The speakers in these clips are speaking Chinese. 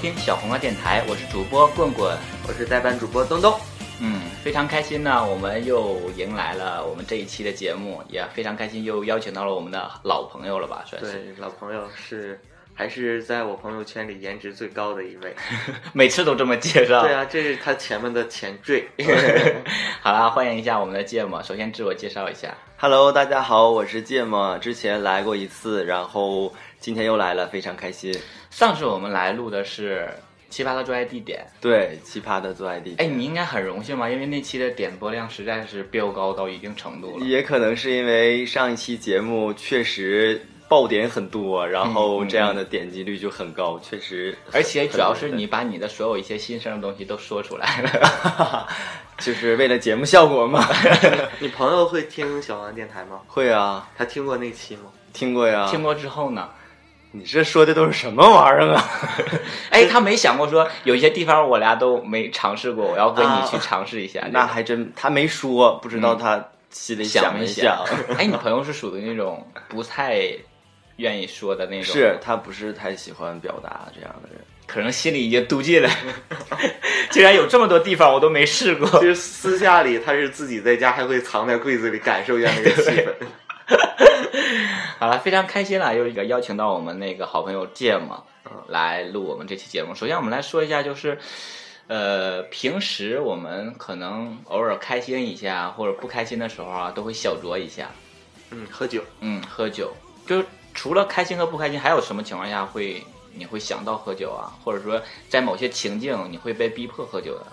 听小红花电台，我是主播棍棍。我是代班主播东东。嗯，非常开心呢，我们又迎来了我们这一期的节目，也非常开心又邀请到了我们的老朋友了吧，算是。对，老朋友是还是在我朋友圈里颜值最高的一位。每次都这么介绍。对啊，这是他前面的前缀。好啦，欢迎一下我们的芥末，首先自我介绍一下。Hello，大家好，我是芥末，之前来过一次，然后今天又来了，非常开心。上次我们来录的是奇葩的最爱地点，对，奇葩的做爱地哎，点，你应该很荣幸吧？因为那期的点播量实在是飙高到一定程度了。也可能是因为上一期节目确实爆点很多，然后这样的点击率就很高，确实，而且主要是你把你的所有一些心声的东西都说出来了。就是为了节目效果嘛。你朋友会听小王电台吗？会啊，他听过那期吗？听过呀。听过之后呢？你这说的都是什么玩意儿啊？哎，他没想过说有一些地方我俩都没尝试过，我要跟你去尝试一下。那还真他没说，不知道他心里想没没想。哎，你朋友是属于那种不太愿意说的那种，是他不是太喜欢表达这样的人。可能心里已经妒忌了。竟然有这么多地方我都没试过就。是私下里他是自己在家还会藏在柜子里感受一下那个气氛。好了，非常开心了，又一个邀请到我们那个好朋友芥末嗯来录我们这期节目。首先，我们来说一下，就是呃，平时我们可能偶尔开心一下或者不开心的时候啊，都会小酌一下，嗯，喝酒。嗯，喝酒。就除了开心和不开心，还有什么情况下会你会想到喝酒啊？或者说在某些情境你会被逼迫喝酒的？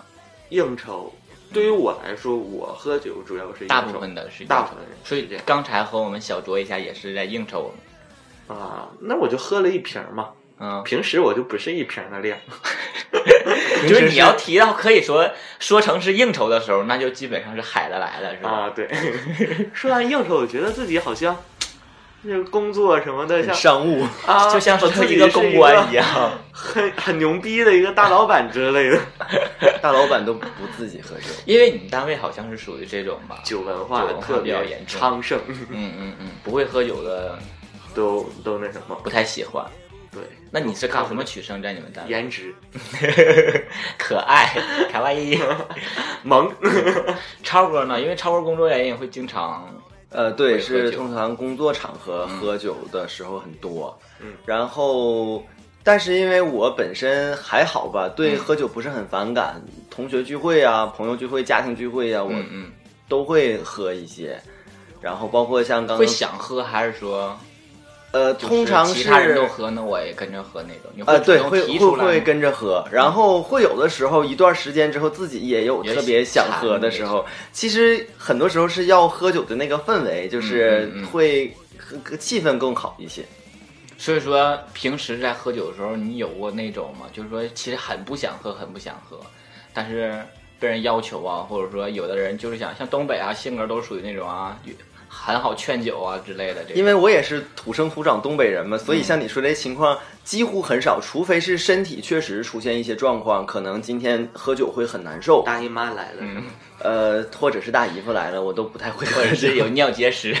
应酬，对于我来说，我喝酒主要是大部分的是大部分人所以这刚才和我们小酌一下也是在应酬我们。啊，那我就喝了一瓶嘛。嗯，平时我就不是一瓶的量。就是你要提到可以说说成是应酬的时候，那就基本上是海的来了，是吧？啊，对。说完应酬，我觉得自己好像这个工作什么的，像商务，啊，就像是一个公关一样。很很牛逼的一个大老板之类的，大老板都不自己喝酒。因为你们单位好像是属于这种吧？酒文化酒文化特别严重昌盛，嗯嗯嗯，不会喝酒的都都那什么，不太喜欢。对，那你是靠什么取胜在你们单位？颜值 可爱，卡哇伊。萌，超哥呢？因为超哥工作原因会经常呃，对，是通常工作场合喝酒的时候很多。嗯，然后，但是因为我本身还好吧，对嗯喝酒不是很反感。同学聚会啊，朋友聚会、家庭聚会啊，我都会喝一些。然后包括像刚会刚想喝，还是说呃，通常其他人都喝，那我也跟着喝那种？你呃，对，会会会跟着喝，然后会有的时候一段时间之后，自己也有特别想喝的时候。其实很多时候是要喝酒的那个氛围，就是会气氛更好一些。所以说，平时在喝酒的时候，你有过那种吗？就是说，其实很不想喝，很不想喝，但是被人要求啊，或者说有的人就是想，像东北啊，性格都属于那种啊，很好劝酒啊之类的。这种。因为我也是土生土长东北人嘛，所嗯。以像你说这情况几乎很少，除非是身体确实出现一些状况，可能今天喝酒会很难受，大姨妈来了，嗯，呃，或者是大姨夫来了，我都不太会。喝或者是。有尿结石，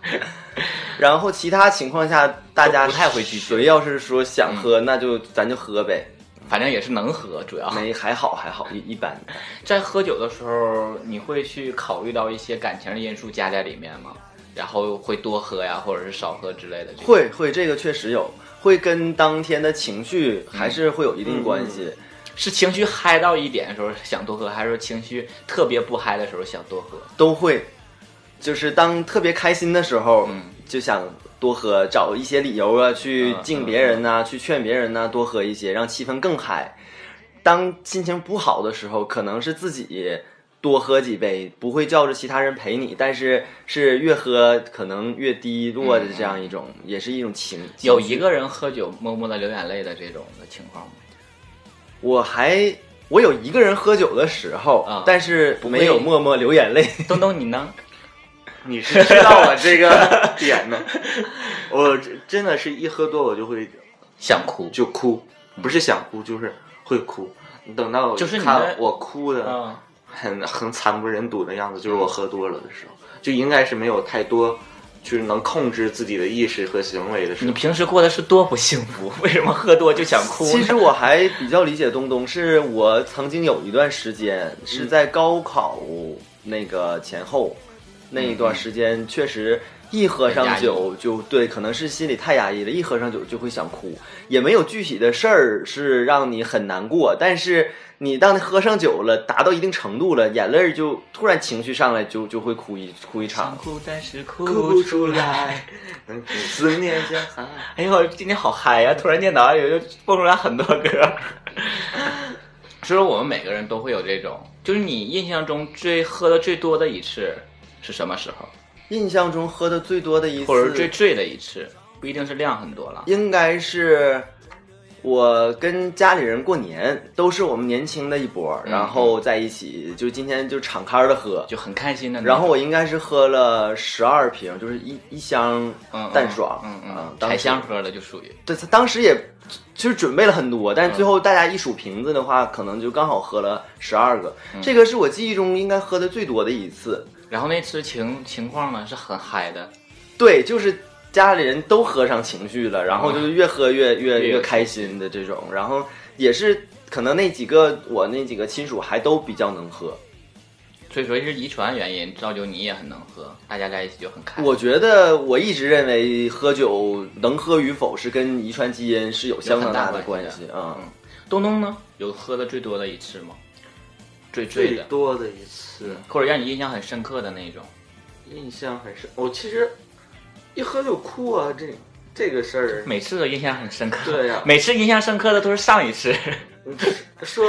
然后其他情况下，大家不太会拒绝。谁要是说想喝，那就咱就喝呗。反正也是能喝，主要没还好还好一一般。在喝酒的时候，你会去考虑到一些感情的因素加在里面吗？然后会多喝呀，或者是少喝之类的。会会这个确实有，会跟当天的情绪还是会有一定关系。是情绪嗨到一点的时候想多喝，还是说情绪特别不嗨的时候想多喝？都会，就是当特别开心的时候，嗯就想多喝，找一些理由啊，去嗯敬别人呐、去劝别人呐、多喝一些，让气氛更嗨。当心情不好的时候，可能是自己多喝几杯，不会叫着其他人陪你，但是是越喝可能越低落的这样一种，也是一种情。有一个人喝酒默默的流眼泪的这种的情况吗？我还我有一个人喝酒的时候，啊但是没有默默流眼泪。东东，你呢？你是知道我这个 点的，我真的是一喝多我就会想哭，就哭，不是想哭就是会哭。等到就是看我哭的嗯，很很惨不忍睹的样子，就是我喝多了的时候，就应该是没有太多就是能控制自己的意识和行为的时候你。平时过的是多不幸福？为什么喝多就想哭？其实我还比较理解东东，是我曾经有一段时间是在高考那个前后那一段时间，确实一喝上酒就对，可能是心里太压抑了，一喝上酒就会想哭，也没有具体的事儿是让你很难过，但是你当你喝上酒了，达到一定程度了，眼泪儿就突然情绪上来就就会哭一哭一想场。哭，但是哭哭不不出出来。思念像海。哎呦，今天好嗨呀！突然间脑海里就蹦出来很多歌。所 以说，我们每个人都会有这种，就是你印象中最喝的最多的一次是什么时候，印象中喝的最多的一次，或者是最醉的一次，不一定是量很多了。应该是我跟家里人过年，都是我们年轻的一波，嗯然后在一起，就今天就敞开的喝。就很开心的。然后我应该是喝了十二瓶，就是一一箱嗯淡爽，嗯嗯箱喝的就属于对，他当时也其实准备了很多，但是最嗯后大家一数瓶子的话，可能就刚好喝了十二个。嗯这个是我记忆中应该喝的最多的一次。然后那次情情况呢是很嗨的，对，就是家里人都喝上情绪了，然后就是越喝越越越越开心的这种，然后也是可能那几个我那几个亲属还都比较能喝。所以说是遗传原因造就你也很能喝，大家在一起就很开。我觉得我一直认为喝酒能喝与否是跟遗传基因是有相当大的关系啊。嗯，东东呢有喝的最多的一次吗？最最，多的一次或者让你印象很深刻的那种。印象很深，我其实一喝就哭啊，这这个事儿，每次都印象很深刻。对呀每次印象深刻的都是上一次。说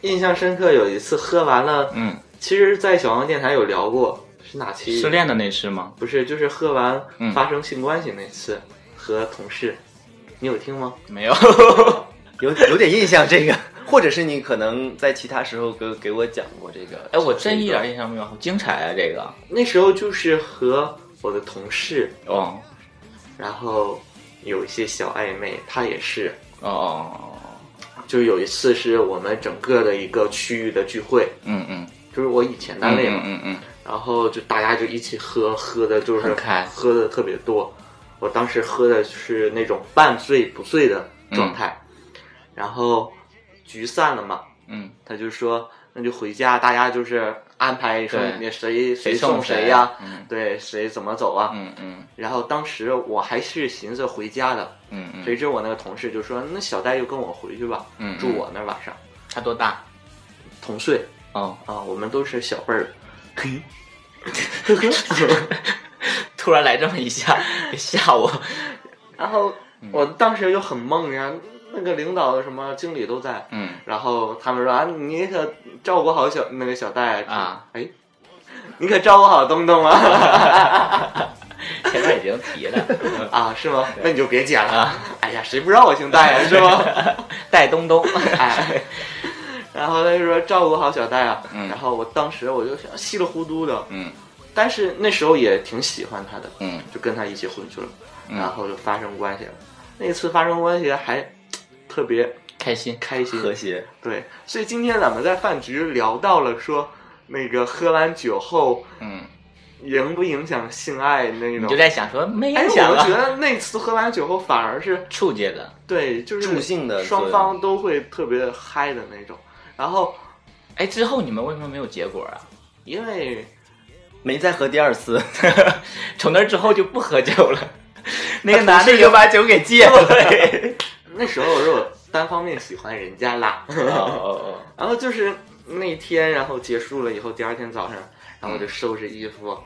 印象深刻，有一次喝完了，嗯，其实，在小王电台有聊过，是哪期？失恋的那次吗？不是，就是喝完嗯发生性关系那次，和同事，你有听吗？没有。有有点印象这个，或者是你可能在其他时候给给我讲过这个。哎，我真一点印象没有，好精彩啊！这个。那时候就是和我的同事，哦然后有一些小暧昧，他也是。哦哦，就是有一次是我们整个的一个区域的聚会，嗯嗯，就是我以前单位嘛，嗯嗯然后就大家就一起喝，喝的就是很开喝的特别多。我当时喝的是那种半醉不醉的状态，然后局散了嘛，嗯。他就说那就回家，大家就是安排说对。你谁谁送送谁呀、嗯。对，谁怎么走啊？嗯嗯。然后当时我还是寻思回家的，嗯嗯。谁知我那个同事就说那小戴就跟我回去吧，嗯，住我那儿晚上，他多大？同岁。哦，啊，我们都是小辈儿。突然来这么一下，别吓我。然后我当时就很懵呀，那个领导什么经理都在，嗯。然后他们说啊，你可照顾好小那个小戴。啊，哎，你可照顾好东东啊。前面已经提了。啊，是吗？那你就别剪了。啊。哎呀，谁不知道我姓戴呀，是吗？戴东东。哎，然后他就说照顾好小戴啊，嗯。然后我当时我就想稀里糊涂的，嗯。但是那时候也挺喜欢他的，嗯。就跟他一起混去了，嗯。然后就发生关系了。那次发生关系还特别开心。开心，和谐。对，所以今天咱们在饭局聊到了说，那个喝完酒后嗯，影不影响性爱那种你就。在想说没哎，影响我觉啊，得那次喝完酒后反而是触觉的。对，就是助性的双方都会特别嗨的那种。然后哎，之后你们为什么没有结果啊？因为没再喝第二次，从那之后就不喝酒了。那个男的就把酒给戒了。那时候是我单方面喜欢人家啦，然后就是那天，然后结束了以后，第二天早上，然后我就收拾衣服，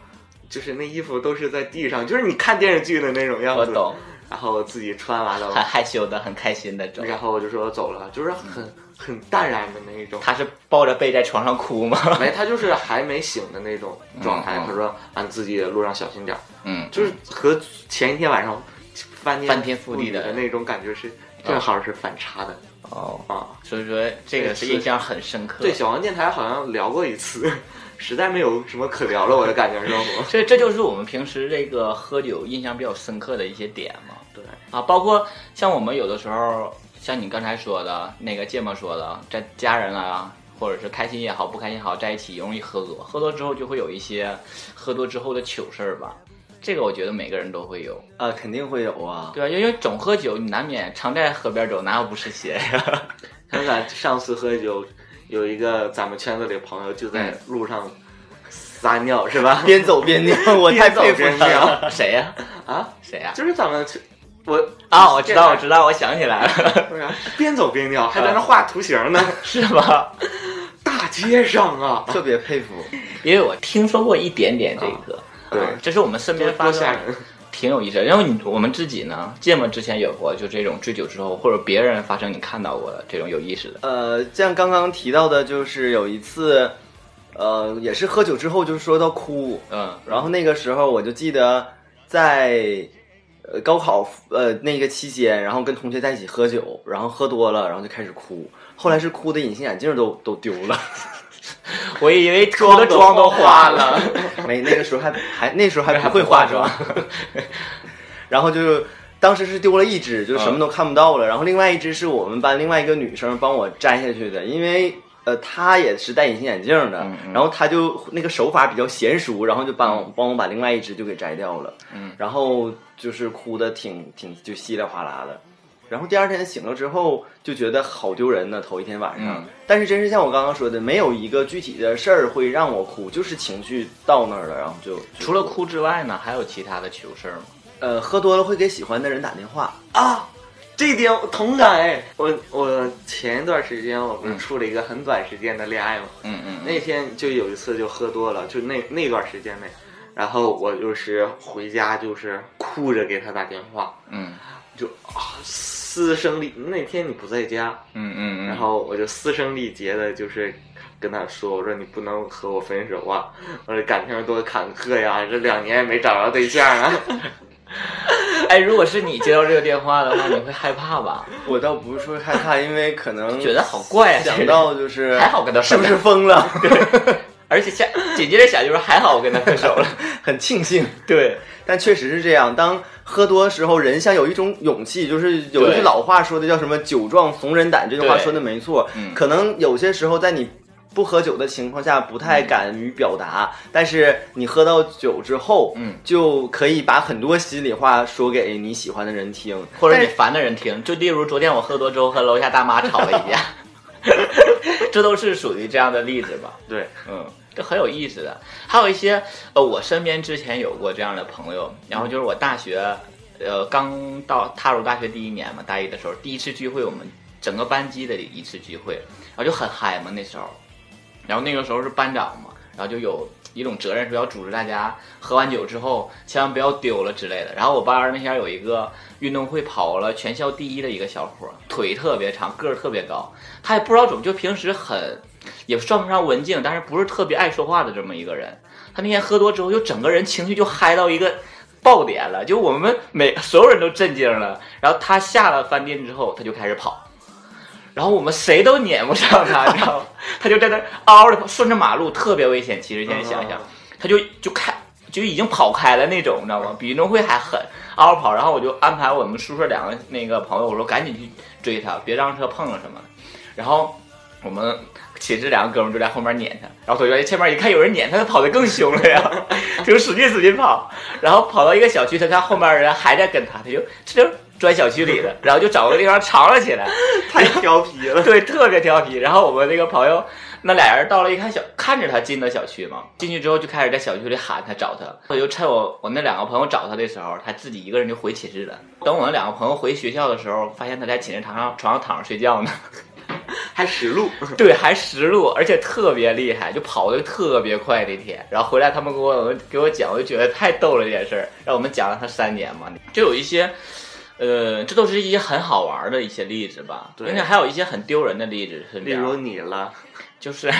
就是那衣服都是在地上，就是你看电视剧的那种样子。我懂。然后自己穿完了很，害羞的、很开心的走。然后我就说走了，就是很很淡然的那一种。他是抱着背在床上哭吗？没，他就是还没醒的那种状态。他说：“啊，你自己路上小心点儿。嗯，就是和前一天晚上翻天翻天覆地的的那种感觉是正好是反差的哦，啊。所以说这个是印象很深刻。对，小王电台好像聊过一次，实在没有什么可聊了，我的感觉生活。这这就是我们平时这个喝酒印象比较深刻的一些点嘛。对啊，包括像我们有的时候，像你刚才说的那个芥末说的，在家人啊，或者是开心也好，不开心也好，在一起容易喝多，喝多之后就会有一些喝多之后的糗事儿吧。这个我觉得每个人都会有，啊，肯定会有啊。对啊？因为总喝酒，你难免常在河边走，哪有不湿鞋呀？想想上次喝酒，有一个咱们圈子里的朋友就在路上撒尿，是吧？边走边尿，我太佩服他了。谁呀、啊，谁呀、就是咱们去我啊？我知道，我知道，我想起来了，对啊，边走边尿，还在那画图形呢，是吧？大街上啊，特别佩服，因为我听说过一点点这个，对啊这是我们身边发生。挺有意思的。因为你我们自己呢，芥末之前有过，就这种醉酒之后或者别人发生你看到过的这种有意思的。呃，像刚刚提到的，就是有一次，呃，也是喝酒之后，就是说到哭，嗯，然后那个时候我就记得在呃高考呃那个期间，然后跟同学在一起喝酒，然后喝多了，然后就开始哭，后来是哭的隐形眼镜都都丢了，我以为涂的妆都花了。没那个时候还还那时候还不会化妆，然后就当时是丢了一只，就什么都看不到了。然后另外一只是我们班另外一个女生帮我摘下去的，因为呃她也是戴隐形眼镜的，嗯嗯然后她就那个手法比较娴熟，然后就帮我帮我把另外一只就给摘掉了。嗯，然后就是哭的挺挺就稀里哗啦的。然后第二天醒了之后，就觉得好丢人呢。头一天晚上，嗯但是真是像我刚刚说的，没有一个具体的事儿会让我哭，就是情绪到那儿了，然后就就除了哭之外呢，还有其他的糗事儿吗？呃，喝多了会给喜欢的人打电话。啊，这一点我同感哎。我我前一段时间我不是嗯处了一个很短时间的恋爱嘛，嗯嗯那天就有一次就喝多了，就那那段时间内，然后我就是回家就是哭着给他打电话，嗯就啊嘶声力，那天你不在家，嗯嗯嗯，然后我就嘶声力竭的，就是跟他说，我说你不能和我分手啊，我说感情多坎坷呀，这两年也没找着对象啊。哎，如果是你接到这个电话的话，你会害怕吧？我倒不是说害怕，因为可能觉得好怪啊，想到就是还好跟他是不是疯了，而且下紧接着想就是还好我跟他分手了。很庆幸。对，但确实是这样，当喝多时候，人像有一种勇气，就是有一句老话说的叫什么“酒壮怂人胆”，这句话说的没错。嗯。可能有些时候在你不喝酒的情况下，不太敢于表达，但是你喝到酒之后，嗯，就可以把很多心里话说给你喜欢的人听，或者你烦的人听，就例如昨天我喝多之后和楼下大妈吵了一架，这都是属于这样的例子吧？对，嗯，就很有意思的。还有一些呃，我身边之前有过这样的朋友，然后就是我大学呃刚到踏入大学第一年嘛，大一的时候第一次聚会，我们整个班级的一次聚会，然后就很嗨嘛那时候，然后那个时候是班长嘛，然后就有一种责任说要组织大家喝完酒之后千万不要丢了之类的。然后我班儿那天有一个运动会跑了全校第一的一个小伙，腿特别长，个儿特别高，他也不知道怎么就平时很也算不上文静，但是不是特别爱说话的这么一个人。他那天喝多之后，就整个人情绪就嗨到一个爆点了，就我们每所有人都震惊了。然后他下了饭店之后，他就开始跑。然后我们谁都撵不上他，你知道吗？他就在那儿嗷嗷的顺着马路，特别危险。其实现在想想，他就就开就已经跑开了那种，你知道吗？比运动会还狠，嗷嗷跑。然后我就安排我们宿舍两个那个朋友，我说赶紧去追他，别让车碰了什么。然后我们寝室两个哥们儿就在后面撵他，然后同学前面一看有人撵他，他跑得更凶了呀，就使劲使劲跑。然后跑到一个小区，他看后面人还在跟他，他就这就钻小区里的，然后就找个地方藏了起来。太调皮了。对，特别调皮。然后我们那个朋友，那俩人到了一看小，看着他进的小区嘛，进去之后就开始在小区里喊他找他。我就趁我我那两个朋友找他的时候，他自己一个人就回寝室了。等我那两个朋友回学校的时候，发现他在寝室床上床上躺着睡觉呢。还实录，对，还实录，而且特别厉害，就跑的特别快那天。然后回来他们给我给我讲，我就觉得太逗了这件事儿，让我们讲了他三年嘛，就有一些呃，这都是一些很好玩的一些例子吧。对应该还有一些很丢人的例子，是这例如。你了，就是，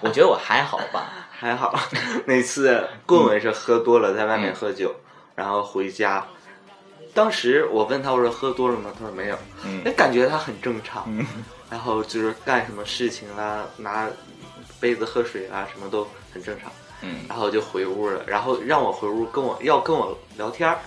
我觉得我还好吧。还好，那次棍棍是喝多了，在外面喝酒，然后回家。当时我问他，我说喝多了吗？他说没有。嗯哎，感觉他很正常。然后就是干什么事情啦，拿杯子喝水啊，什么都很正常。嗯然后就回屋了，然后让我回屋跟我要跟我聊天儿。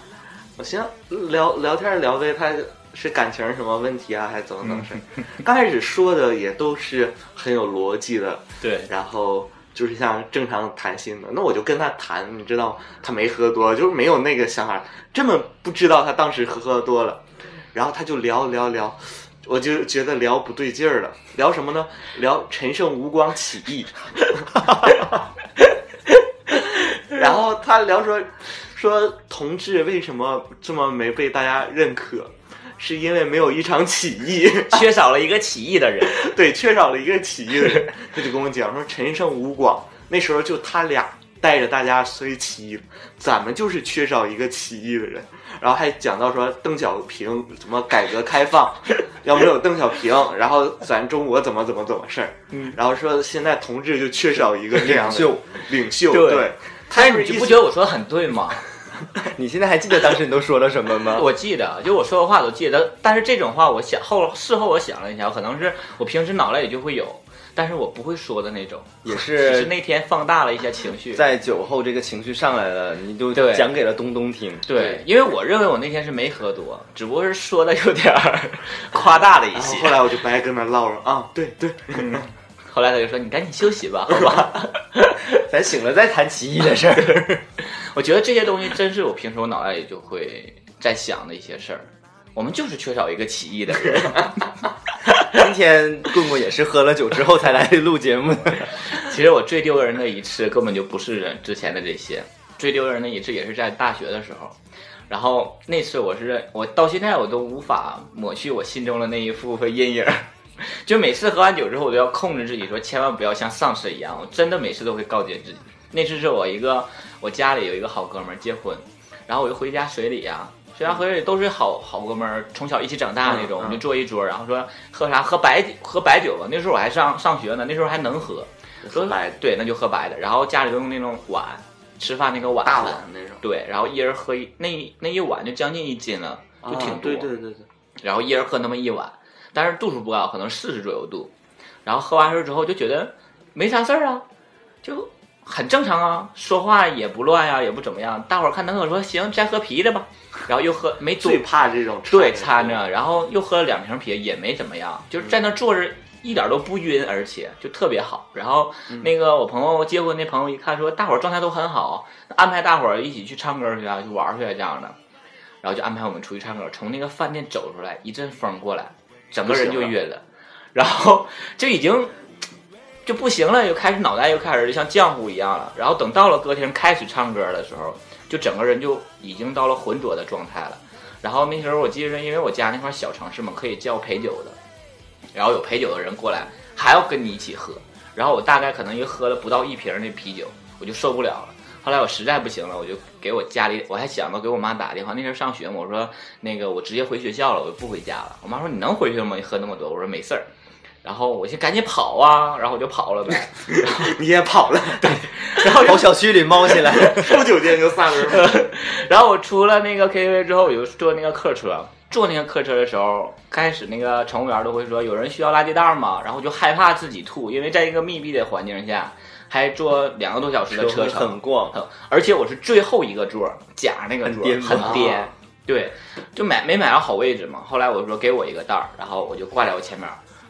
我行，聊聊天儿聊呗，他是感情什么问题啊，还是怎么怎么事儿？刚开始说的也都是很有逻辑的，对，然后就是像正常谈心的，那我就跟他谈，你知道？他没喝多，就是没有那个想法，根本不知道他当时喝喝多了，然后他就聊聊聊，我就觉得聊不对劲儿了，聊什么呢？聊陈胜吴广起义，然后他聊说说同志为什么这么没被大家认可，是因为没有一场起义。缺少了一个起义的人。对，缺少了一个起义的人，他就跟我讲说陈胜吴广那时候就他俩带着大家所以起义，咱们就是缺少一个起义的人。然后还讲到说邓小平怎么改革开放，要没有邓小平，然后咱中国怎么怎么怎么事儿。嗯然后说现在同志就缺少一个这样的领袖领袖，对对。但是你不觉得我说的很对吗？你现在还记得当时你都说了什么吗？我记得，就我说的话都记得，但是这种话我想后事后我想了一下，可能是我平时脑袋里就会有，但是我不会说的那种，也 只是是那天放大了一些情绪。在酒后这个情绪上来了，你就讲给了东东听。对，因为我认为我那天是没喝多，只不过是说的有点儿夸大了一些。后来我就白跟他唠了啊，对对，后来他就说：“你赶紧休息吧，好吧。咱醒了再谈奇异的事儿。”我觉得这些东西真是我平时我脑袋里就会在想的一些事儿。我们就是缺少一个奇异的人。今天棍棍也是喝了酒之后才来录节目的。其实我最丢人的一次根本就不是之前的这些，最丢人的一次也是在大学的时候。然后那次我是我到现在我都无法抹去我心中的那一幅阴影儿，就每次喝完酒之后我都要控制自己说千万不要像丧尸一样，我真的每次都会告诫自己。那次是我一个我家里有一个好哥们儿结婚，然后我就回家随礼啊，随家回礼都是好好哥们儿，从小一起长大那种，我们就坐一桌，然后说喝啥喝白喝白酒吧，那时候我还上上学呢，那时候还能喝，喝白对，那就喝白的，然后家里都用那种碗吃饭那个碗大子碗那种，对，然后一人喝一那那一碗就将近一斤了，就挺啊多。对对对对，然后一人喝那么一碗，但是度数不高，可能四十左右度。然后喝完事之后就觉得没啥事儿啊，就很正常啊，说话也不乱呀、也不怎么样。大伙儿看能喝说行，再喝啤的吧。然后又喝没多最怕这种对掺掺着，然后又喝了两瓶啤，也没怎么样，就是在那坐着。一点都不晕，而且就特别好。然后那个我朋友结婚那朋友一看说，大伙儿状态都很好，安排大伙儿一起去唱歌去啊，去玩儿去啊这样的。然后就安排我们出去唱歌，从那个饭店走出来，一阵风过来，整个人就晕了，然后就已经就不行了，又开始脑袋又开始像浆糊一样了。然后等到了歌厅开始唱歌的时候，就整个人就已经到了浑浊的状态了。然后那时候我记得，因为我家那块小城市嘛，可以叫陪酒的，然后有陪酒的人过来，还要跟你一起喝。然后我大概可能又喝了不到一瓶那啤酒，我就受不了了。后来我实在不行了，我就给我家里，我还想到给我妈打电话。那时候上学嘛，我说那个我直接回学校了，我就不回家了。我妈说你能回去吗？你喝那么多？我说没事儿。然后我就赶紧跑啊，然后我就跑了呗。你也跑了，对 然后跑小区里猫起来，出酒店就散了。然后我出了那个 KTV 之后，我就坐那个客车。坐那个客车的时候，开始那个乘务员都会说有人需要垃圾袋吗？然后我就害怕自己吐，因为在一个密闭的环境下，还坐两个多小时的车会程，很逛。而且我是最后一个座儿，夹那个座儿，很颠。对，就买没买到好位置嘛。后来我说给我一个袋儿，然后我就挂在我前面，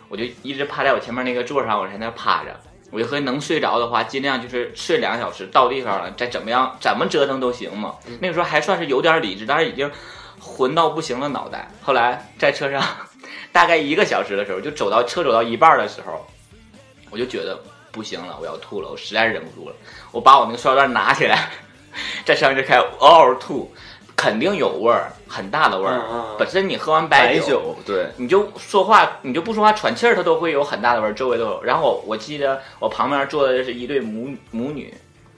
我就一直趴在我前面那个座上，我在那趴着。我就和能睡着的话，尽量就是睡两个小时，到地方了再怎么样怎么折腾都行嘛。那个时候还算是有点理智，但是已经混到不行了脑袋。后来在车上 大概一个小时的时候，就走到车走到一半的时候，我就觉得不行了，我要吐了，我实在忍不住了。我把我那个塑料袋拿起来，在上面就开始嗷嗷吐，肯定有味儿，很大的味儿。嗯嗯嗯本身你喝完酒，白酒，对，你就说话，你就不说话，喘气儿，它都会有很大的味儿，周围都有。然后我我记得我旁边坐的是一对母母女，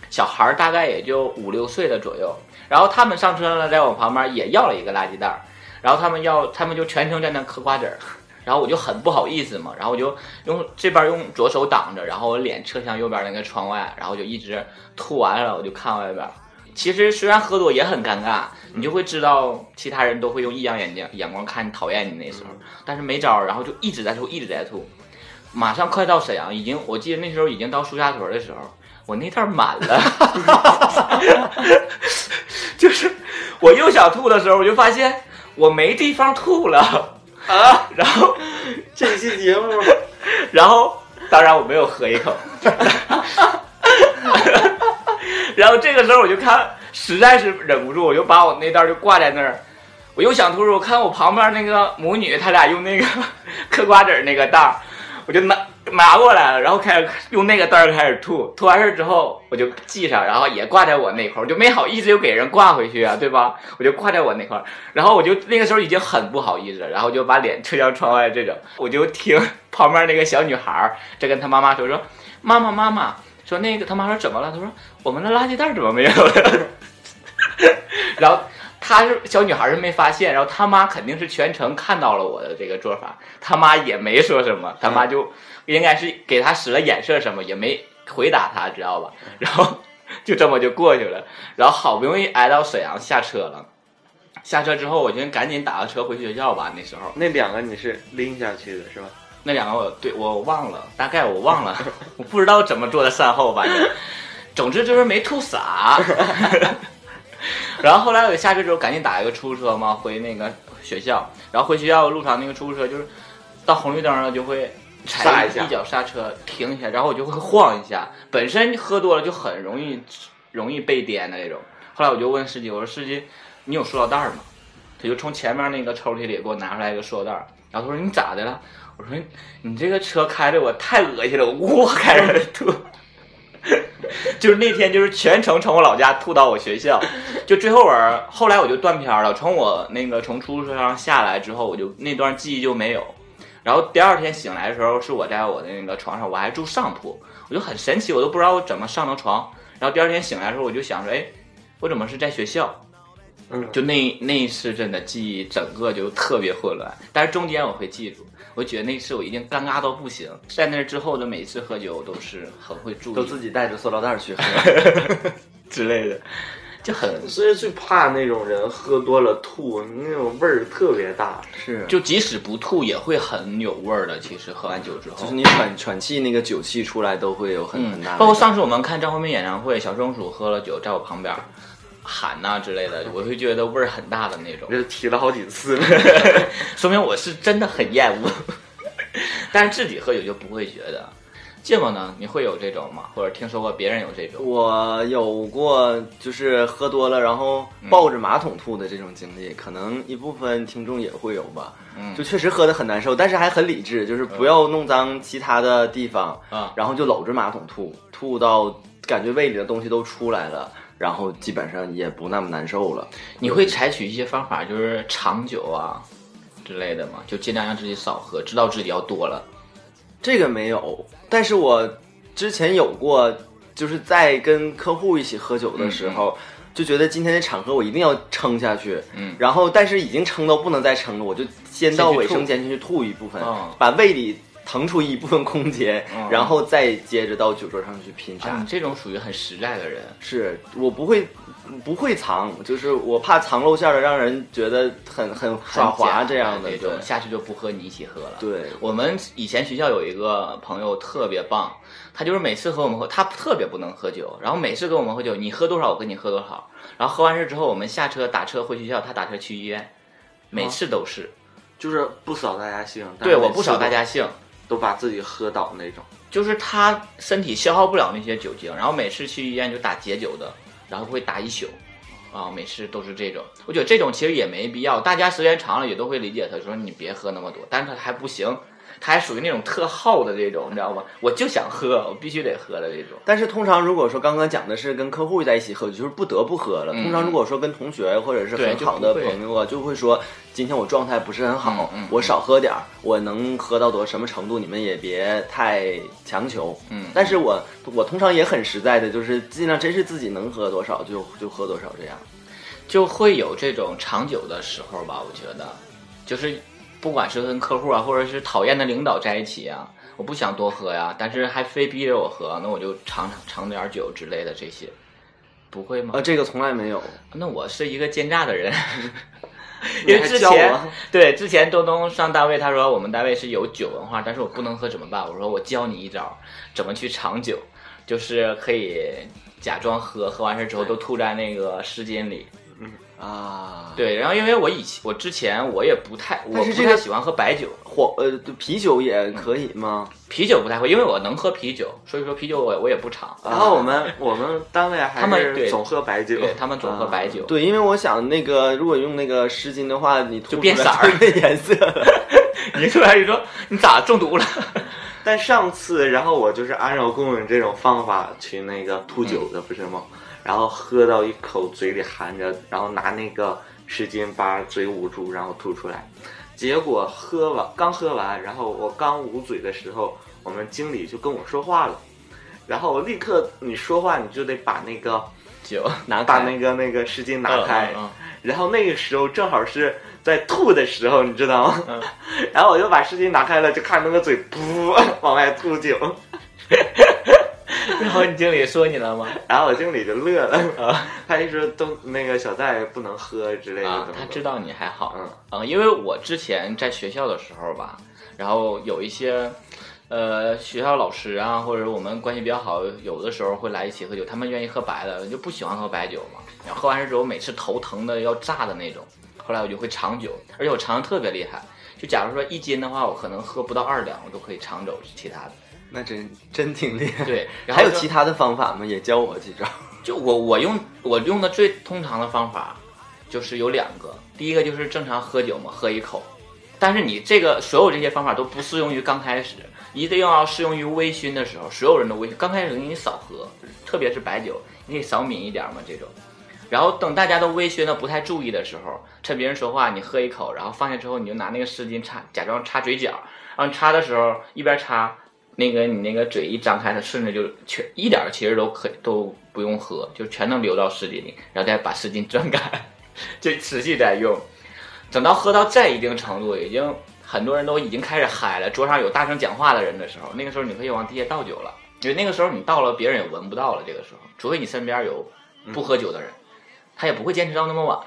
小孩儿大概也就五六岁的左右。然后他们上车了，在我旁边也要了一个垃圾袋儿。然后他们要他们就全程在那嗑瓜子儿，然后我就很不好意思嘛，然后我就用这边用左手挡着，然后我脸侧向右边那个窗外，然后就一直吐完了我就看外边。其实虽然喝多也很尴尬，你就会知道其他人都会用异样眼睛眼光看你，讨厌你那时候，但是没招，然后就一直在吐，一直在吐。马上快到沈阳，已经我记得那时候已经到苏家屯的时候，我那袋满了，就是我又想吐的时候，我就发现我没地方吐了啊，然后这期节目 然后当然我没有喝一口，然后这个时候我就看实在是忍不住，我就把我那袋儿就挂在那儿。我又想吐时，我看我旁边那个母女，她俩用那个嗑瓜子儿那个袋儿，我就拿拿过来了，然后开始用那个袋儿开始吐。吐完事儿之后，我就系上，然后也挂在我那块儿，我就没好意思又给人挂回去啊，对吧？我就挂在我那块儿，然后我就那个时候已经很不好意思了，然后就把脸推向窗外这种，我就听旁边那个小女孩儿在跟她妈妈说说，妈妈妈妈，说那个她妈说怎么了？她说我们的垃圾袋怎么没有了？然 后她是小女孩是没发现，然后她妈肯定是全程看到了我的这个做法，她妈也没说什么，她妈就应该是给她使了眼色什么，也没回答她，知道吧？然后就这么就过去了，然后好不容易挨到沈阳下车了。下车之后，我就赶紧打个车回学校吧。那时候那两个你是拎下去的是吧？那两个我对我忘了，大概我忘了，我不知道怎么做的善后，反 正总之就是没吐洒。然后后来我下车之后赶紧打一个出租车嘛，回那个学校。然后回学校路上那个出租车就是到红绿灯了就会刹踩一下脚刹车停一下，然后我就会晃一下。本身喝多了就很容易容易被颠的那种。后来我就问司机，我说司机，你有塑料袋吗？他就从前面那个抽屉里给我拿出来一个塑料袋儿，然后他说你咋的了？我说你这个车开的我太恶心了，我呜开始吐。就是那天就是全程从我老家吐到我学校，就最后我后来我就断片了。从我那个从出租车上下来之后，我就那段记忆就没有。然后第二天醒来的时候，是我在我的那个床上，我还住上铺，我就很神奇，我都不知道我怎么上的床。然后第二天醒来的时候，我就想说，哎，我怎么是在学校？嗯，就那那一次真的记忆整个就特别混乱，但是中间我会记住。我觉得那次我一定尴尬到不行，在那之后的每次喝酒都是很会注意，都自己带着塑料袋去喝。之类的，就很所以最怕那种人喝多了吐，那种味儿特别大。是，就即使不吐也会很有味儿的。其实喝完酒之后，就是你喘喘气那个酒气出来都会有很很大包括上次我们看张惠妹演唱会，小松鼠喝了酒在我旁边 喊呐、之类的，我会觉得味儿很大的那种，这提了好几次了。说明我是真的很厌恶。但是自己喝酒就不会觉得。芥末呢？你会有这种吗？或者听说过别人有这种？我有过，就是喝多了然后抱着马桶吐的这种经历，可能一部分听众也会有吧。嗯就确实喝的很难受，但是还很理智，就是不要弄脏其他的地方，啊然后就搂着马桶吐，吐到感觉胃里的东西都出来了，然后基本上也不那么难受了。你会采取一些方法，就是长久啊之类的吗？就尽量让自己少喝，知道自己要多了。这个没有，但是我之前有过，就是在跟客户一起喝酒的时候，就觉得今天的场合我一定要撑下去，嗯然后但是已经撑到不能再撑了，我就先到卫生间去吐一部分，哦把胃里腾出一部分空间，哦然后再接着到酒桌上去拼杀。啊，你这种属于很实在的人。是我不会不会藏，就是我怕藏露馅了，让人觉得很很耍滑这样的，种，下去就不和你一起喝了。对，我们以前学校有一个朋友特别棒，他就是每次和我们喝，他特别不能喝酒，然后每次跟我们喝酒，你喝多少我跟你喝多少，然后喝完事之后我们下车打车回学校，他打车去医院，每次都是。就是不扫大家兴，对，我不扫大家兴，都把自己喝倒那种。就是他身体消耗不了那些酒精，然后每次去医院就打解酒的，然后会打一宿，啊，每次都是这种。我觉得这种其实也没必要，大家时间长了也都会理解他，说你别喝那么多，但是他还不行，他还属于那种特好的这种，你知道吗？我就想喝，我必须得喝的这种。但是通常如果说刚刚讲的是跟客户在一起喝酒，就是不得不喝了。嗯通常如果说跟同学或者是很好的朋友啊，就会说今天我状态不是很好，我少喝点儿，我能喝到多什么程度，你们也别太强求。嗯但是我我通常也很实在的，就是尽量真是自己能喝多少就就喝多少这样。就会有这种长久的时候吧。我觉得，就是不管是跟客户啊，或者是讨厌的领导在一起啊，我不想多喝呀，但是还非逼着我喝，那我就尝尝尝点酒之类的这些，不会吗？呃，这个从来没有。那我是一个奸诈的人，因为之前对之前东东上单位，他说我们单位是有酒文化，但是我不能喝怎么办？我说我教你一招，怎么去尝酒，就是可以假装喝，喝完事之后都吐在那个湿巾里。啊，对，然后因为我以前我之前我也不太，我但是这个不太喜欢喝白酒，黄呃啤酒也可以吗？啤酒不太会，因为我能喝啤酒，所以说啤酒我我也不尝。然后我们 我们单位还他们对是总喝白酒，对他们总喝白酒，对，因为我想那个如果用那个湿巾的话，你就变色变颜色了。你出来就说你咋中毒了？但上次，然后我就是按照公允这种方法去那个吐酒的，不是吗？然后喝到一口，嘴里含着，然后拿那个湿巾把嘴捂住，然后吐出来。结果喝完，刚喝完，然后我刚捂嘴的时候，我们经理就跟我说话了，然后我立刻你说话你就得把那个酒 拿开。把那个那个湿巾拿开，嗯嗯然后那个时候正好是在吐的时候，你知道吗？嗯。然后我就把湿巾拿开了，就看那个嘴噗往外吐酒，嗯 然后你经理说你了吗？然后我经理就乐了，啊他一说都那个小戴不能喝之类的，他知道你还好，嗯嗯，因为我之前在学校的时候吧，然后有一些。呃，学校老师啊，或者我们关系比较好，有的时候会来一起喝酒，他们愿意喝白的，就不喜欢喝白酒嘛。然后喝完事之后，每次头疼的要炸的那种。后来我就会长酒，而且我尝的特别厉害。就假如说一斤的话，我可能喝不到二两，我都可以尝走其他的。那真真挺厉害。对，然后还有其他的方法吗？也教我几招。就我我用我用的最通常的方法，就是有两个。第一个就是正常喝酒嘛，喝一口。但是你这个所有这些方法都不适用于刚开始，一定要适用于微醺的时候，所有人都微醺。刚开始你少喝，特别是白酒，你得少抿一点嘛这种。然后等大家都微醺的不太注意的时候，趁别人说话，你喝一口，然后放下之后，你就拿那个湿巾擦，假装擦嘴角。然后你擦的时候一边擦，那个你那个嘴一张开，它顺着就全一点其实都可以都不用喝，就全能流到湿巾里，然后再把湿巾转开，就持续在用。等到喝到这一定程度，已经很多人都已经开始嗨了，桌上有大声讲话的人的时候，那个时候你可以往地下倒酒了，因为那个时候你倒了，别人也闻不到了。这个时候，除非你身边有不喝酒的人，他也不会坚持到那么晚。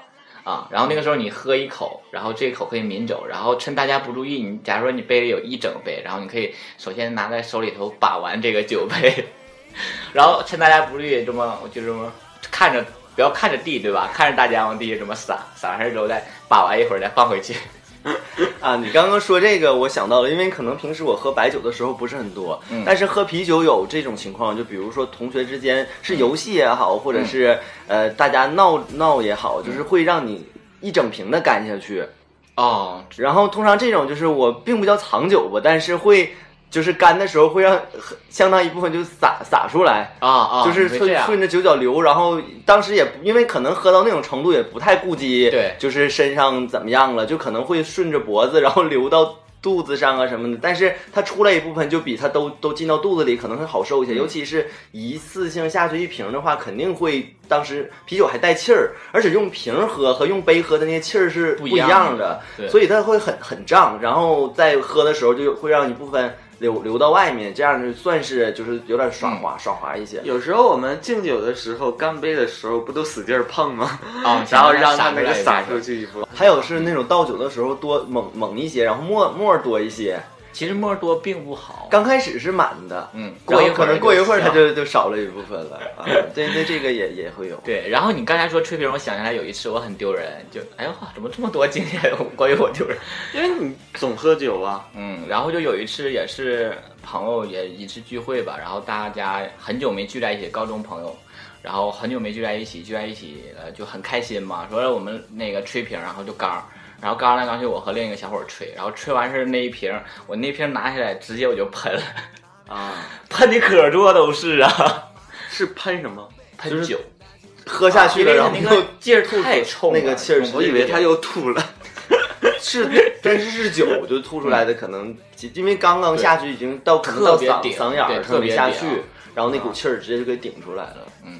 啊，然后那个时候你喝一口，然后这一口可以抿走，然后趁大家不注意，你假如说你杯里有一整杯，然后你可以首先拿在手里头把玩这个酒杯，然后趁大家不注意，这么就这么看着，不要看着地，对吧？看着大家往地下这么撒，撒完之后再把玩一会儿，再放回去。啊，你刚刚说这个，我想到了，因为可能平时我喝白酒的时候不是很多，嗯但是喝啤酒有这种情况，就比如说同学之间是游戏也好，或者是呃大家闹闹也好，就是会让你一整瓶的干下去。哦，然后通常这种就是我并不叫藏酒吧，但是会就是干的时候会让相当一部分就洒洒出来。啊啊，就是顺顺着九角流，然后当时也因为可能喝到那种程度，也不太顾及对就是身上怎么样了，就可能会顺着脖子，然后流到肚子上啊什么的。但是它出来一部分，就比它都都进到肚子里可能会好受一些。嗯尤其是一次性下去一瓶的话，肯定会当时啤酒还带气儿，而且用瓶喝和用杯喝的那些气儿是不一样的对所以它会很很胀，然后在喝的时候就会让一部分流流到外面，这样就算是就是有点爽滑、爽滑一些。有时候我们敬酒的时候，干杯的时候不都使劲儿碰吗？啊，然后让它那个洒出。去一部分。还有是那种倒酒的时候多猛猛一些，然后沫沫多一些。其实沫多并不好，刚开始是满的，嗯，过一可能过一会儿它它就就少了一部分了啊。对对，这个也也会有。对，然后你刚才说吹瓶，我想起来有一次我很丢人，就哎呦哇，怎么这么多经验关于我丢人？因为你总喝酒啊，嗯，然后就有一次也是朋友也一次聚会吧，然后大家很久没聚在一起，高中朋友，然后很久没聚在一起，聚在一起呃就很开心嘛，说我们那个吹瓶，然后就刚。然后刚来刚去，我和另一个小伙儿吹，然后吹完事儿那一瓶，我那瓶拿下来，直接我就喷了，啊，喷的可多都是啊，是喷什么？喷酒，喝下去了，然后那个 劲儿太冲了，那个气儿我以为他又吐了。是，但是是酒就吐出来的，可能因为刚刚下去已经到可能到嗓特别顶嗓眼儿上没下特别下去，然后那股气儿直接就给顶出来了。嗯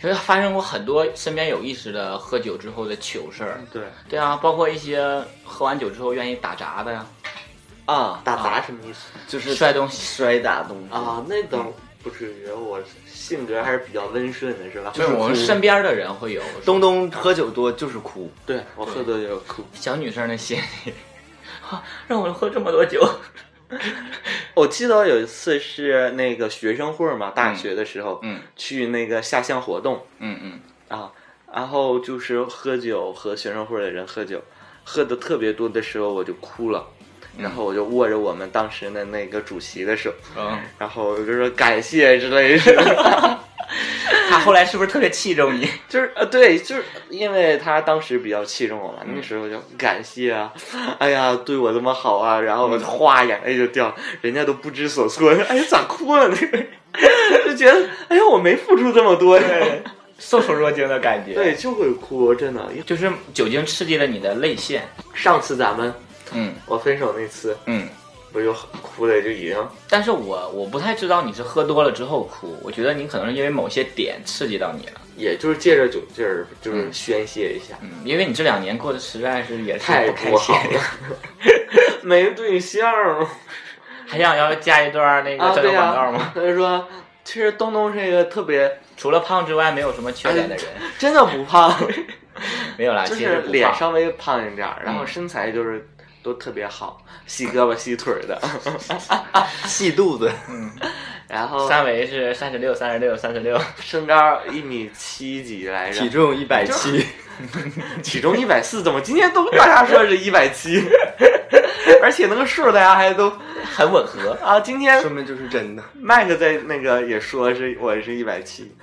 嗯，就是发生过很多身边有意思的喝酒之后的糗事儿。对对啊，包括一些喝完酒之后愿意打杂的呀，啊，打杂什么意思就是摔东西。摔打东西啊？那倒不至于，我性格还是比较温顺的，是吧？就是我们身边的人会有东东喝酒多就是哭，对我喝多就哭。小女生的心里，啊 让我喝这么多酒。我记得有一次是那个学生会嘛，大学的时候，嗯去那个下乡活动嗯嗯，啊，然后就是喝酒和学生会的人喝酒，喝的特别多的时候我就哭了，然后我就握着我们当时的那个主席的手，嗯，然后我就说感谢之类的，他 后来是不是特别器重你？就是呃对，就是因为他当时比较器重我嘛，那时候就感谢啊，哎呀对我这么好啊，然后我哗眼泪就掉，人家都不知所措，哎呀咋哭了那个，就觉得哎呀我没付出这么多呀。受宠若惊的感觉。对，，就会哭，真的。就是酒精刺激了你的泪腺。上次咱们嗯我分手那次，嗯，不就哭的就已经。但是我我不太知道你是喝多了之后哭，我觉得你可能是因为某些点刺激到你了。也就是借着酒劲儿，就是宣泄一下，嗯，因为你这两年过得实在是也是太不好，了，没对象。还想要加一段那个啊，这个对呀、广告吗？他就说，其实东东是一个特别除了胖之外，没有什么缺点的人。真的不胖，没有啦，就是脸稍微胖一点儿，然后嗯。身材就是都特别好，细胳膊细腿儿的，细肚子，嗯然后三围是三十六、三十六、三十六。身高一米七几来着体，重一百七，体重一百四，怎么今天都大家说是一百七？而且那个数大家还都很吻合。啊，今天说明就是真的。麦克在那个也说是我是一百七，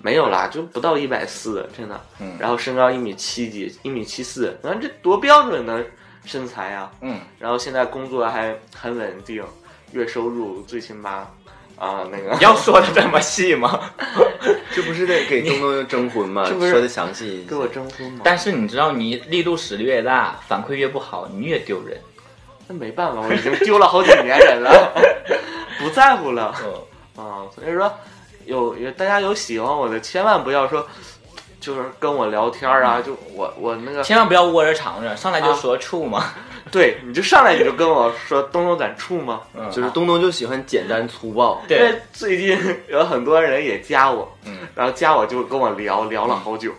没有啦，就不到一百四，真的。嗯然后身高一米七几，一米七四，那这多标准的身材啊！嗯，然后现在工作还很稳定，月收入最起码啊那个 你要说的这么细吗？这不是得给东东征婚吗？是 不是说的详细一些给我征婚吗？但是你知道，你力度使的越大，反馈越不好，你越丢人。那没办法，我已经丢了好几年人了，不在乎了嗯，啊。所以说，有有大家有喜欢我的，千万不要说。就是跟我聊天啊，就我我那个，千万不要窝着藏着，上来就说处嘛。对，你就上来你就跟我说东东咱处吗？嗯，就是东东就喜欢简单粗暴，对，因为最近有很多人也加我，嗯，然后加我就跟我聊聊了好久，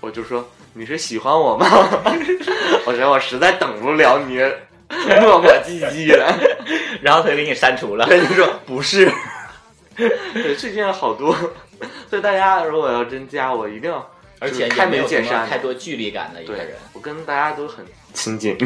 我就说你是喜欢我吗？我说我实在等不了你磨磨唧唧了。然后他就给你删除了。他就说不是，对，最近好多，所以大家如果要真加我，一定要而且开也没有什么门见山，太多距离感的一个人。，我跟大家都很 亲近。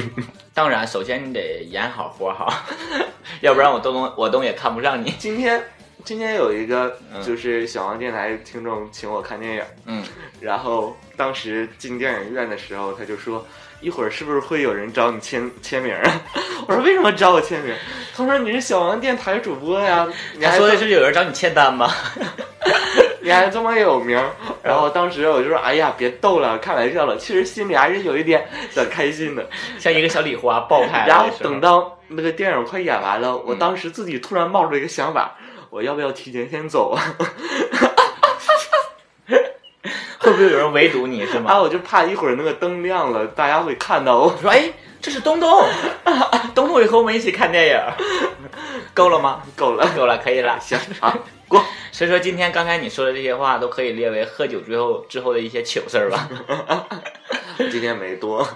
当然，首先你得演好活好，要不然我东我东也看不上你。今天今天有一个嗯就是小王电台听众请我看电影，嗯，然后当时进电影院的时候，他就说一会儿是不是会有人找你签签名啊？我说为什么找我签名？他说你是小王电台主播呀，你还说的是有人找你签单吗？你还这么有名。然后当时我就说哎呀别逗了，开玩笑了，其实心里还是有一点小开心的。像一个小礼花爆开。然后等到那个电影快演完了，我嗯当时自己突然冒出一个想法，我要不要提前先走啊？会不会有人围堵你是吗啊，我就怕一会儿那个灯亮了，大家会看到我。我 说哎，这是东东，东东也和我们一起看电影，够了吗？够了，够了，可以了。行好过。所以说，今天刚才你说的这些话，都可以列为喝酒之后之后的一些糗事儿吧。今天没多，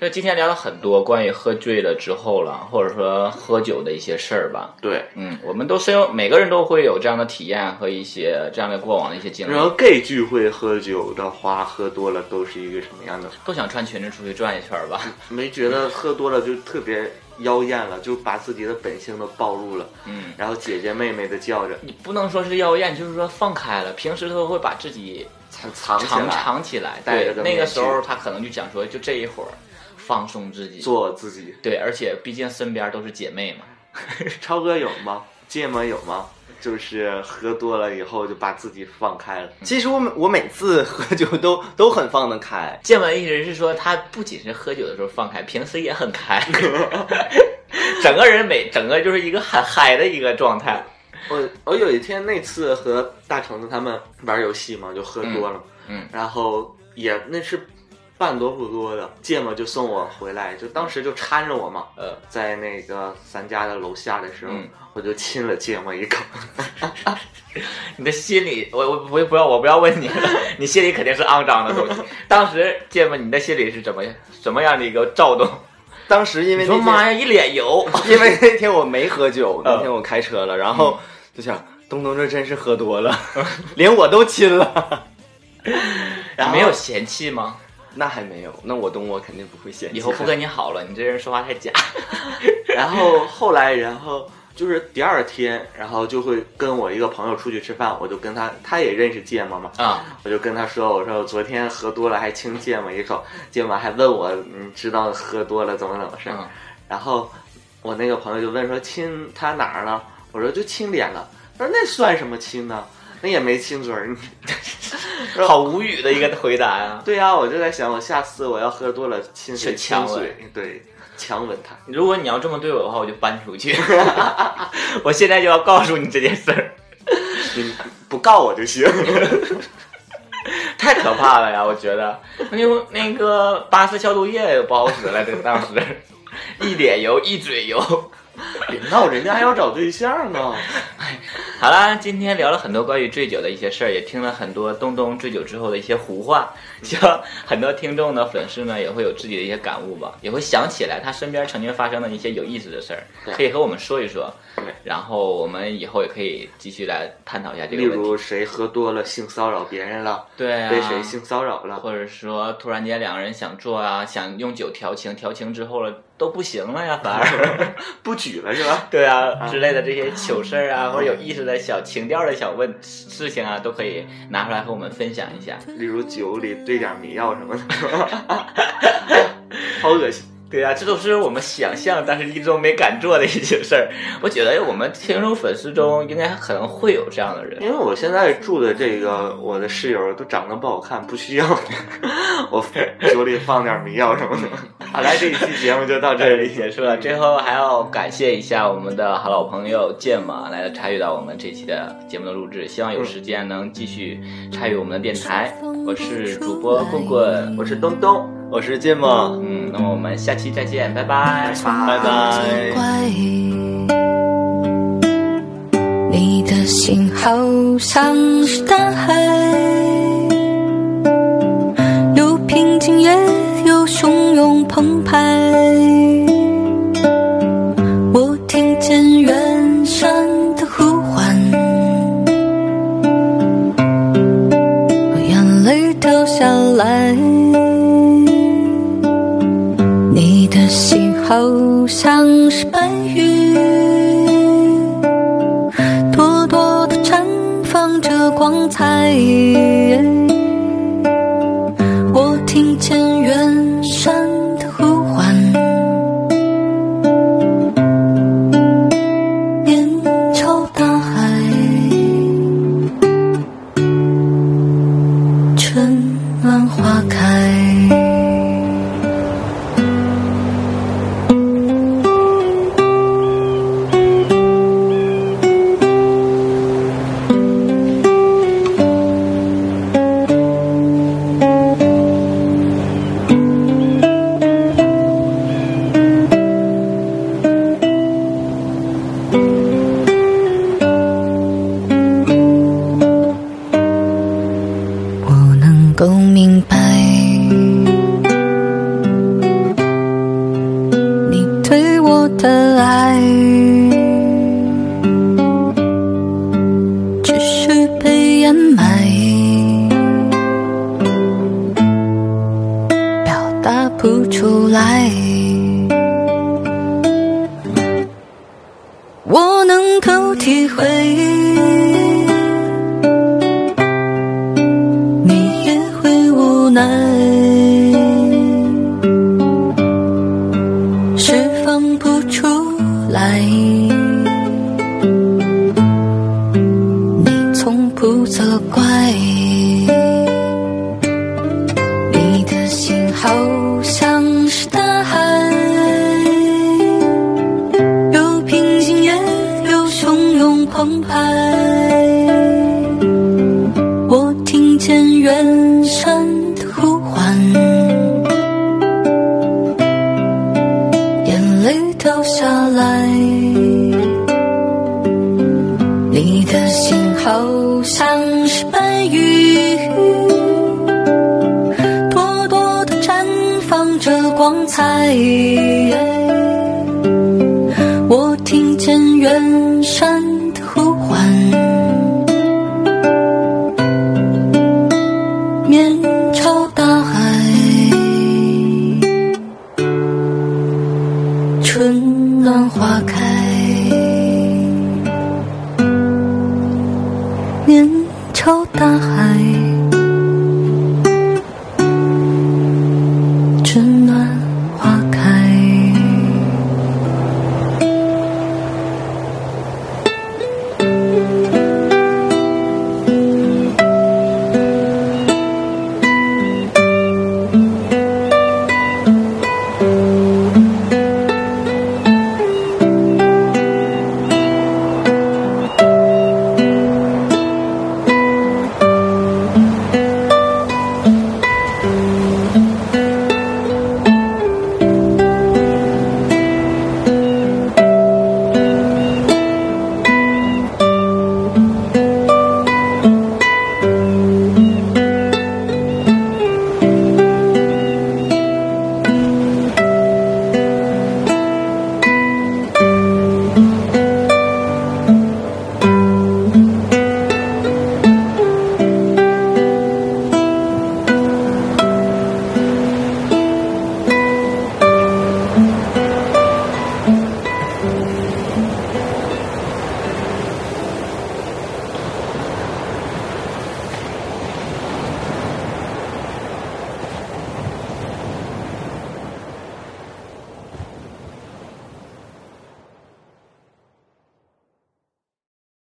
就今天聊了很多关于喝醉了之后了，或者说喝酒的一些事儿吧。对。嗯，我们都是有每个人都会有这样的体验和一些这样的过往的一些经历然后，gay 聚会喝酒的话，喝多了都是一个什么样的？都想穿裙子出去转一圈吧。没觉得喝多了就特别妖艳了，就把自己的本性都暴露了，嗯，然后姐姐妹妹的叫着，你不能说是妖艳，就是说放开了。平时都会把自己藏藏起藏来，藏起来，对那个时候他可能就想说，就这一会儿放松自己。做自己。对，而且毕竟身边都是姐妹嘛。超哥有吗？芥末有吗？就是喝多了以后就把自己放开了。其实我每我每次喝酒都都很放得开，建文意思是说，他不仅是喝酒的时候放开，平时也很开，整个人每整个就是一个很嗨的一个状态。我我有一天那次和大橙子他们玩游戏嘛，就喝多了，嗯嗯然后也那是半多不多的，芥末就送我回来，就当时就搀着我嘛，呃，在那个咱家的楼下的时候，嗯我就亲了芥末一口。你的心里，我我我不要我不要问你，你心里肯定是肮脏的东西。当时芥末，你的心里是怎么什么样的一个躁动？当时因为你说妈呀，一脸油。因为那天我没喝酒，嗯那天我开车了，然后就想东东这真是喝多了，连我都亲了。然后没有嫌弃吗？那还没有，那我东我肯定不会嫌弃。以后不跟你好了，你这人说话太假。然后后来，然后就是第二天，然后就会跟我一个朋友出去吃饭，我就跟他，他也认识芥末嘛，啊，我就跟他说，我说我昨天喝多了还亲芥末一口，芥末还问我，你知道喝多了怎么怎么事儿？嗯然后我那个朋友就问说亲他哪儿了？我说就亲脸了。他说那算什么亲呢？那也没亲嘴儿。你 好无语的一个回答呀、对呀、我就在想，我下次我要喝多了亲谁亲嘴？对，强吻他。如果你要这么对我的话，我就搬出去。我现在就要告诉你这件事儿，你不告我就行。太可怕了呀！我觉得，那个那个巴斯消毒液也不好使了，这当时一脸油一嘴油。别闹，人家还要找对象呢。哎 好啦，今天聊了很多关于醉酒的一些事儿，也听了很多东东醉酒之后的一些胡话，希望很多听众的、粉丝呢也会有自己的一些感悟吧，也会想起来他身边曾经发生的一些有意思的事儿，可以和我们说一说对。然后我们以后也可以继续来探讨一下这例个问题。如谁喝多了性骚扰别人了，对啊，被谁性骚扰了，或者说突然间两个人想做啊，想用酒调情，调情之后了都不行了呀，反而。不举了是吧？对啊，之类的这些糗事儿啊，或者有意思的小情调的小问事情啊，都可以拿出来和我们分享一下。例如酒里兑点迷药什么的，好恶心。对啊，这都是我们想象，但是一直都没敢做的一些事儿。我觉得我们听众粉丝中应该可能会有这样的人。因为我现在住的这个，我的室友都长得不好看，不需要 我酒里放点迷药什么的。好了，这一期节目就到这里 结束了，最后还要感谢一下我们的好老朋友剑马来参与到我们这期的节目的录制，希望有时间能继续参与我们的电台。我是主播棍棍，我是东东，我是芥末，嗯，那么我们下期再见，拜拜。拜拜。怪你的心好像是大海，有平静也有汹涌澎湃。好像是白云，朵朵的绽放着光彩。我听见